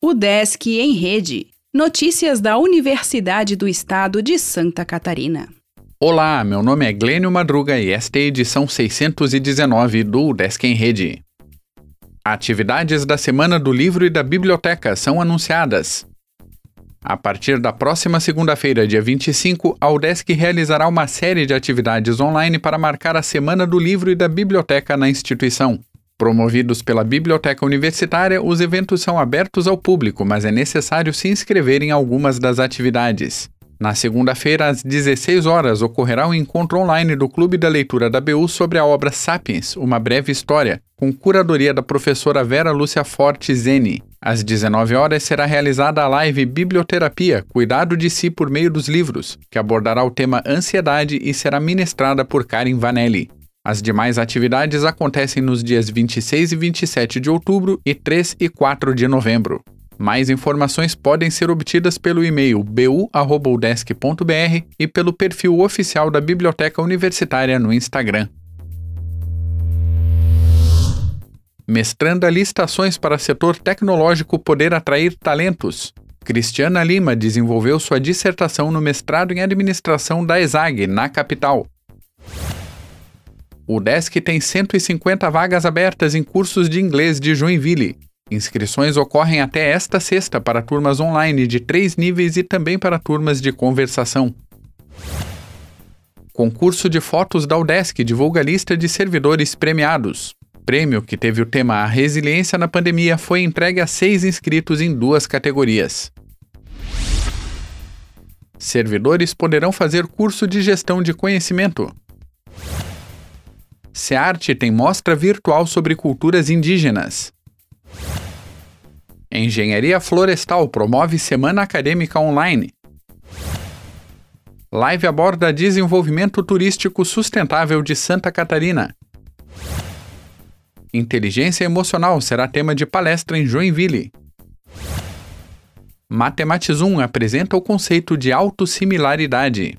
O Desk em Rede. Notícias da Universidade do Estado de Santa Catarina. Olá, meu nome é Glênio Madruga e esta é a edição 619 do Desk em Rede. Atividades da Semana do Livro e da Biblioteca são anunciadas. A partir da próxima segunda-feira, dia 25, a UDESC realizará uma série de atividades online para marcar a Semana do Livro e da Biblioteca na instituição. Promovidos pela Biblioteca Universitária, os eventos são abertos ao público, mas é necessário se inscrever em algumas das atividades. Na segunda-feira, às 16 horas, ocorrerá o um encontro online do Clube da Leitura da BU sobre a obra Sapiens, uma breve história, com curadoria da professora Vera Lúcia Forte Zeni. Às 19 horas será realizada a live Biblioterapia, Cuidado de Si por meio dos livros, que abordará o tema ansiedade e será ministrada por Karen Vanelli. As demais atividades acontecem nos dias 26 e 27 de outubro e 3 e 4 de novembro. Mais informações podem ser obtidas pelo e-mail bu@udesc.br e pelo perfil oficial da Biblioteca Universitária no Instagram. Mestranda licitações para setor tecnológico poder atrair talentos. Cristiana Lima desenvolveu sua dissertação no mestrado em administração da ESAG, na capital. O Desk tem 150 vagas abertas em cursos de inglês de Joinville. Inscrições ocorrem até esta sexta para turmas online de três níveis e também para turmas de conversação. Concurso de fotos da UDESC divulga lista de servidores premiados. Prêmio, que teve o tema A Resiliência na Pandemia, foi entregue a seis inscritos em duas categorias. Servidores poderão fazer curso de gestão de conhecimento. SEARTE tem mostra virtual sobre culturas indígenas. Engenharia Florestal promove Semana Acadêmica Online. Live aborda desenvolvimento turístico sustentável de Santa Catarina. Inteligência emocional será tema de palestra em Joinville. Matematizum apresenta o conceito de autossimilaridade.